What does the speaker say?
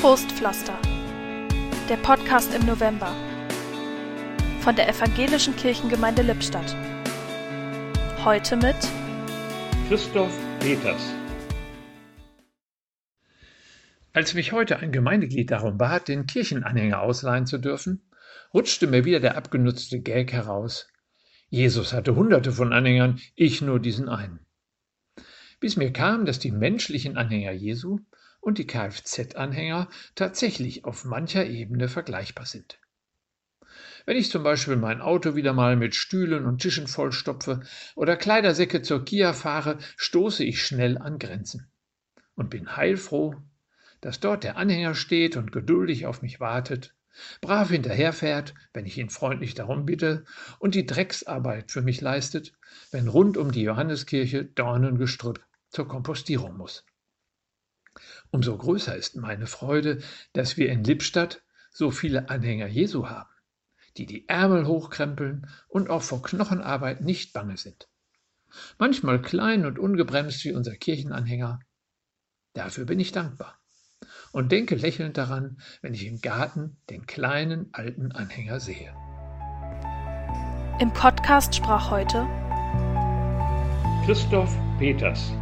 Trostpflaster. Der Podcast im November von der Evangelischen Kirchengemeinde Lippstadt. Heute mit Christoph Peters. Als mich heute ein Gemeindeglied darum bat, den Kirchenanhänger ausleihen zu dürfen, rutschte mir wieder der abgenutzte Gag heraus. Jesus hatte hunderte von Anhängern, ich nur diesen einen. Bis mir kam, dass die menschlichen Anhänger Jesu und die Kfz-Anhänger tatsächlich auf mancher Ebene vergleichbar sind. Wenn ich zum Beispiel mein Auto wieder mal mit Stühlen und Tischen vollstopfe oder Kleidersäcke zur Kia fahre, stoße ich schnell an Grenzen und bin heilfroh, dass dort der Anhänger steht und geduldig auf mich wartet, brav hinterherfährt, wenn ich ihn freundlich darum bitte, und die Drecksarbeit für mich leistet, wenn rund um die Johanneskirche Dornengestrüpp zur Kompostierung muss. Umso größer ist meine Freude, dass wir in Lippstadt so viele Anhänger Jesu haben, die die Ärmel hochkrempeln und auch vor Knochenarbeit nicht bange sind. Manchmal klein und ungebremst wie unser Kirchenanhänger. Dafür bin ich dankbar und denke lächelnd daran, wenn ich im Garten den kleinen alten Anhänger sehe. Im Podcast sprach heute Christoph Peters